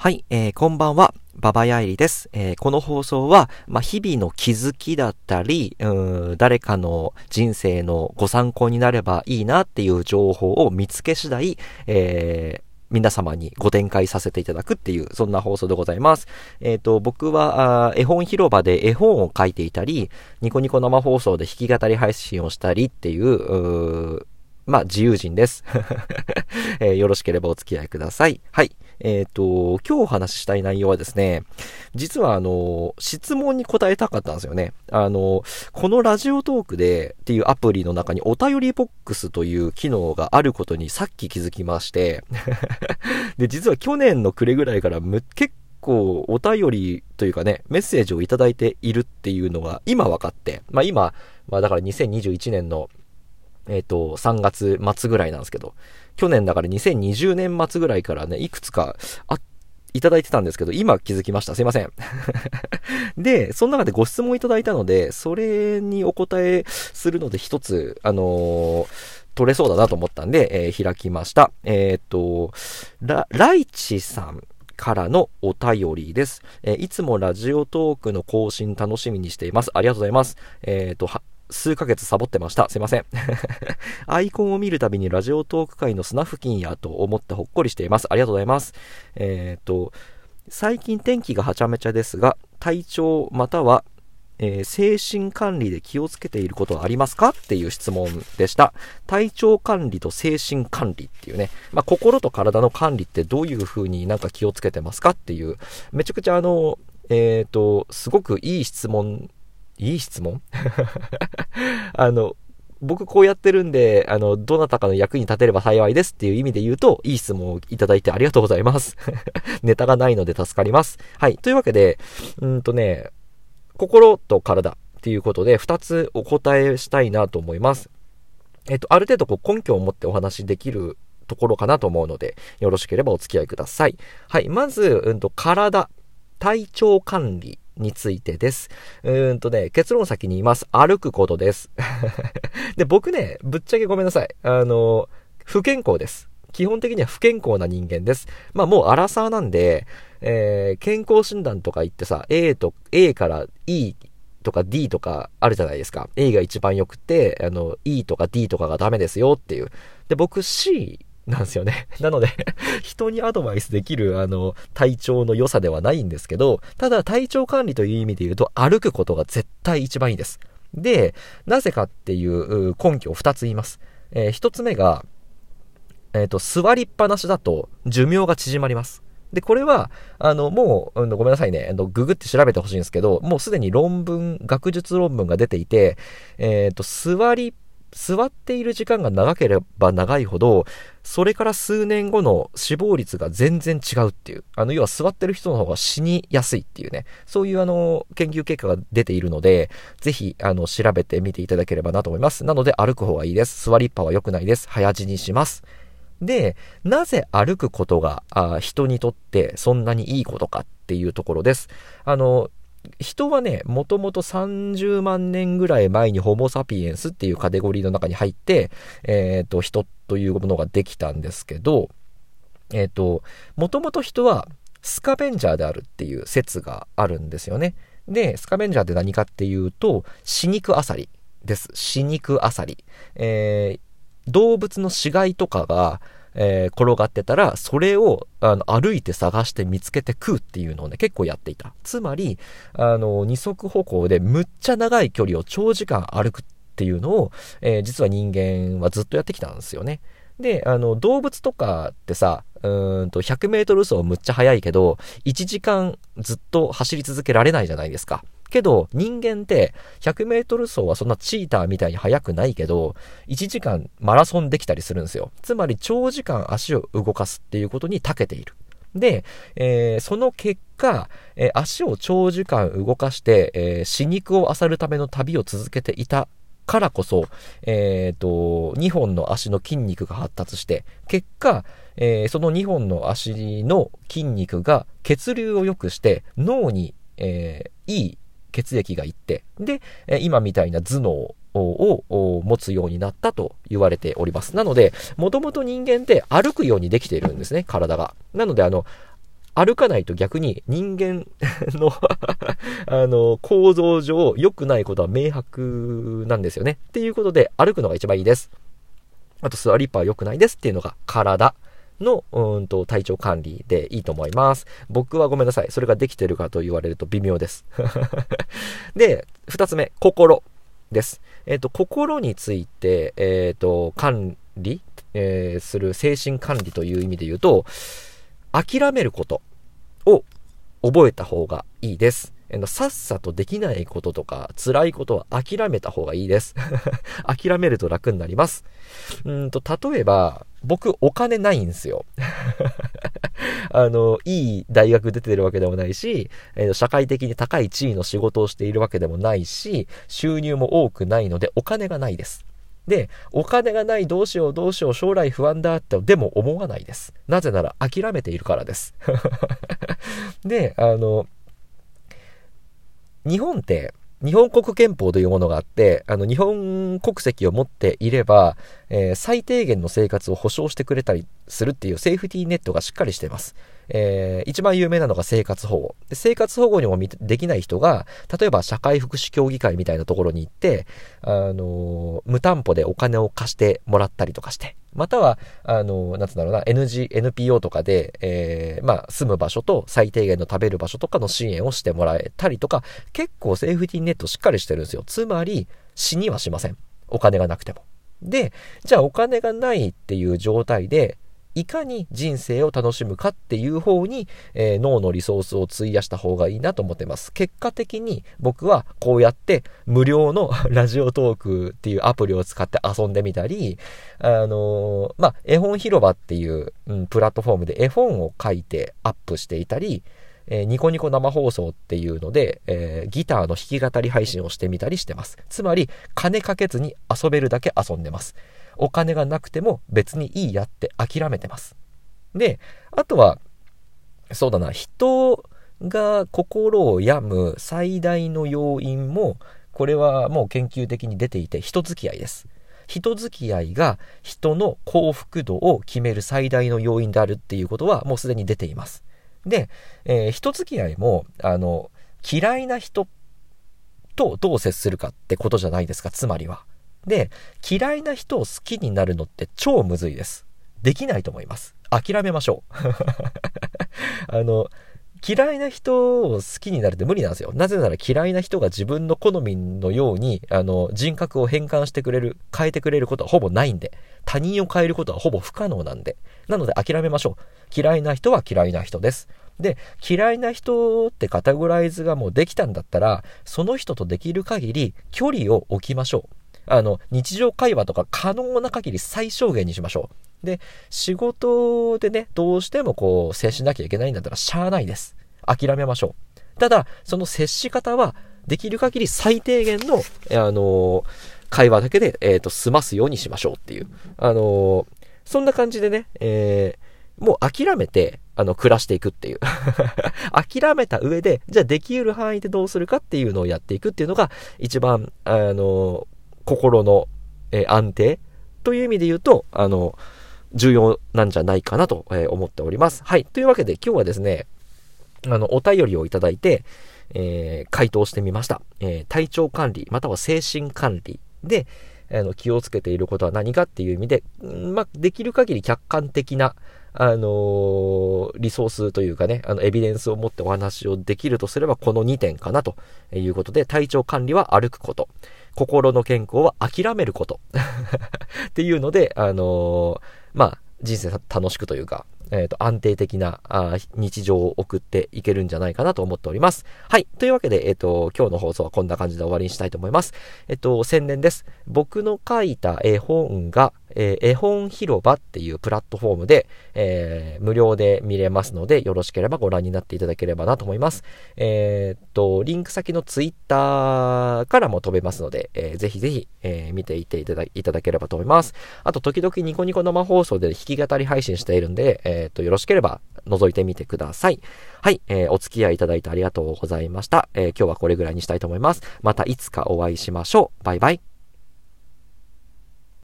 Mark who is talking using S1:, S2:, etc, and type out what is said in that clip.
S1: はい、えー、こんばんは。ババヤイリです。えー、この放送は、まあ、日々の気づきだったり、うん、誰かの人生のご参考になればいいなっていう情報を見つけ次第、えー、皆様にご展開させていただくっていう、そんな放送でございます。えっ、ー、と、僕は、絵本広場で絵本を書いていたり、ニコニコ生放送で弾き語り配信をしたりっていう、うまあ、自由人です、えー、よろしければお付き合いください。はい。えっ、ー、と、今日お話ししたい内容はですね、実はあの、質問に答えたかったんですよね。あの、このラジオトークでっていうアプリの中にお便りボックスという機能があることにさっき気づきまして、で、実は去年の暮れぐらいから結構お便りというかね、メッセージをいただいているっていうのが今分かって、まあ今、まあだから2021年のえっ、ー、と、3月末ぐらいなんですけど、去年だから2020年末ぐらいからね、いくつか、あ、いただいてたんですけど、今気づきました。すいません。で、その中でご質問いただいたので、それにお答えするので一つ、あのー、取れそうだなと思ったんで、えー、開きました。えっ、と、ラ、ライチさん。からのお便りです。えいつもラジオトークの更新楽しみにしています。ありがとうございます。えっ、と、数ヶ月サボってました。すいません。アイコンを見るたびにラジオトーク界の砂付近やと思ってほっこりしています。ありがとうございます。えっ、と、最近天気がはちゃめちゃですが、体調または、えー、精神管理で気をつけていることはありますかっていう質問でした。体調管理と精神管理っていうね、まあ、心と体の管理ってどういう風になんか気をつけてますかっていう、めちゃくちゃあの、えっ、ー、と、すごくいい質問いい質問？あの、僕こうやってるんで、あの、どなたかの役に立てれば幸いですっていう意味で言うと、いい質問をいただいてありがとうございます。ネタがないので助かります。はい。というわけで、うんとね、心と体っていうことで、二つお答えしたいなと思います。えっと、ある程度こう根拠を持ってお話しできるところかなと思うので、よろしければお付き合いください。はい。まず、うんと、体、体調管理についてです。うーんとね、結論先に言います。歩くことです。で、僕ね、ぶっちゃけごめんなさい。あの、不健康です。基本的には不健康な人間です。まあもうアラサーなんで、えー、健康診断とか言ってさ、A と、A から E とか D とかあるじゃないですか。A が一番良くて、あの、E とか D とかがダメですよっていう。で、僕 C なんですよね。なので 人にアドバイスできる、あの、体調の良さではないんですけど、ただ体調管理という意味で言うと、歩くことが絶対一番いいです。で、なぜかっていう根拠を二つ言います。えー、一つ目が、えっ、ー、と、座りっぱなしだと寿命が縮まります。で、これは、あの、もう、うん、ごめんなさいね、あの、ググって調べてほしいんですけど、もうすでに論文、学術論文が出ていて、えっ、ー、と、座りっ座っている時間が長ければ長いほど、それから数年後の死亡率が全然違うっていう。あの、要は座ってる人の方が死にやすいっていうね。そういうあの、研究結果が出ているので、ぜひ、あの、調べてみていただければなと思います。なので、歩く方がいいです。座りっぱは良くないです。早死にします。で、なぜ歩くことがあ人にとってそんなにいいことかっていうところです。あの、人はね、もともと30万年ぐらい前にホモ・サピエンスっていうカテゴリーの中に入って、えっ、ー、と、人というものができたんですけど、えっ、ー、と、もともと人はスカベンジャーであるっていう説があるんですよね。で、スカベンジャーって何かっていうと、死肉アサリです。死肉アサリ。えー、動物の死骸とかが、えー、転がってたら、それをあの歩いて探して見つけて食うっていうのをね、結構やっていた。つまり、あの、二足歩行でむっちゃ長い距離を長時間歩くっていうのを、えー、実は人間はずっとやってきたんですよね。で、あの、動物とかってさ、うんと、100メートル走むっちゃ速いけど、1時間ずっと走り続けられないじゃないですか。けど、人間って100メートル走はそんなチーターみたいに速くないけど、1時間マラソンできたりするんですよ。つまり長時間足を動かすっていうことに長けている。で、えー、その結果、えー、足を長時間動かして、えー、死肉を漁るための旅を続けていたからこそ、え、ー、と、2本の足の筋肉が発達して、結果、えー、その2本の足の筋肉が血流を良くして脳に、えー、いい血液がいって、で、今みたいな頭脳を持つようになったと言われております。なので、もともと人間って歩くようにできているんですね、体が。なので、あの、歩かないと逆に人間の あの、構造上良くないことは明白なんですよね。っていうことで歩くのが一番いいです。あと座りっぱは良くないですっていうのが体。の、うんと、体調管理でいいと思います。僕はごめんなさい。それができてるかと言われると微妙です。で、二つ目、心です。えっ、ー、と、心について、えっ、ー、と、管理、えー、する精神管理という意味で言うと、諦めることを覚えた方がいいです。さっさとできないこととか辛いことは諦めた方がいいです。諦めると楽になります。うんと、例えば、僕お金ないんですよ。あの、いい大学出てるわけでもないし、えー、社会的に高い地位の仕事をしているわけでもないし、収入も多くないのでお金がないです。で、お金がないどうしようどうしよう将来不安だってでも思わないです。なぜなら諦めているからです。で、あの、日本って日本国憲法というものがあって、あの、日本国籍を持っていれば、えー、最低限の生活を保障してくれたりするっていうセーフティーネットがしっかりしています。えー、一番有名なのが生活保護。で生活保護にもできない人が、例えば社会福祉協議会みたいなところに行って、あのー、無担保でお金を貸してもらったりとかして、または、あのー、なんつうんだろうな、NG、NPO とかで、えー、まあ、住む場所と最低限の食べる場所とかの支援をしてもらえたりとか、結構セーフティーネットしっかりしてるんですよ。つまり、死にはしません。お金がなくても。で、じゃあお金がないっていう状態で、いかに人生を楽しむかっていう方に、えー、脳のリソースを費やした方がいいなと思ってます。結果的に僕はこうやって無料の ラジオトークっていうアプリを使って遊んでみたり、あのー、まあ、絵本広場っていう、うん、プラットフォームで絵本を書いてアップしていたり、えー、ニコニコ生放送っていうので、えー、ギターの弾き語り配信をしてみたりしてます。つまり、金かけずに遊べるだけ遊んでます。お金がなくても別にいいやって諦めてます。で、あとは、そうだな、人が心を病む最大の要因も、これはもう研究的に出ていて、人付き合いです。人付き合いが人の幸福度を決める最大の要因であるっていうことはもうすでに出ています。で、えー、人付き合いも、あの、嫌いな人とどう接するかってことじゃないですか、つまりは。で、嫌いな人を好きになるのって超むずいです。できないと思います。諦めましょう。あの、嫌いな人を好きになるって無理なんですよ。なぜなら嫌いな人が自分の好みのように、あの、人格を変換してくれる、変えてくれることはほぼないんで、他人を変えることはほぼ不可能なんで、なので諦めましょう。嫌いな人は嫌いな人です。で、嫌いな人ってカテゴライズがもうできたんだったら、その人とできる限り距離を置きましょう。あの、日常会話とか可能な限り最小限にしましょう。で、仕事でね、どうしてもこう、接しなきゃいけないんだったら、しゃあないです。諦めましょう。ただ、その接し方は、できる限り最低限の、あの会話だけで、えっ、ー、と、済ますようにしましょうっていう。あのそんな感じでね、えー、もう諦めて、あの、暮らしていくっていう。諦めた上で、じゃあできる範囲でどうするかっていうのをやっていくっていうのが、一番、あの心の、え、安定という意味で言うと、あの、重要なんじゃないかなと、え思っております。はい。というわけで今日はですね、あの、お便りをいただいて、えー、回答してみました。えー、体調管理、または精神管理で、あの、気をつけていることは何かっていう意味で、まあ、できる限り客観的な、あのー、リソースというかね、あの、エビデンスを持ってお話をできるとすれば、この2点かなということで、体調管理は歩くこと。心の健康は諦めること っていうので、あのー、まあ、人生楽しくというか、えっ、ー、と、安定的なあ日常を送っていけるんじゃないかなと思っております。はい。というわけで、えっ、ー、と、今日の放送はこんな感じで終わりにしたいと思います。えっ、ー、と、宣伝です。僕の書いた絵本が、え絵本広場っていうプラットフォームで、え無料で見れますので、よろしければご覧になっていただければなと思います。えっと、リンク先のツイッターからも飛べますので、えー、ぜひぜひ、え見ていていただいただければと思います。あと、時々ニコニコ生放送で弾き語り配信しているんで、えっと、よろしければ覗いてみてください。はい、えー、お付き合いいただいてありがとうございました。えー、今日はこれぐらいにしたいと思います。またいつかお会いしましょう。バイバイ。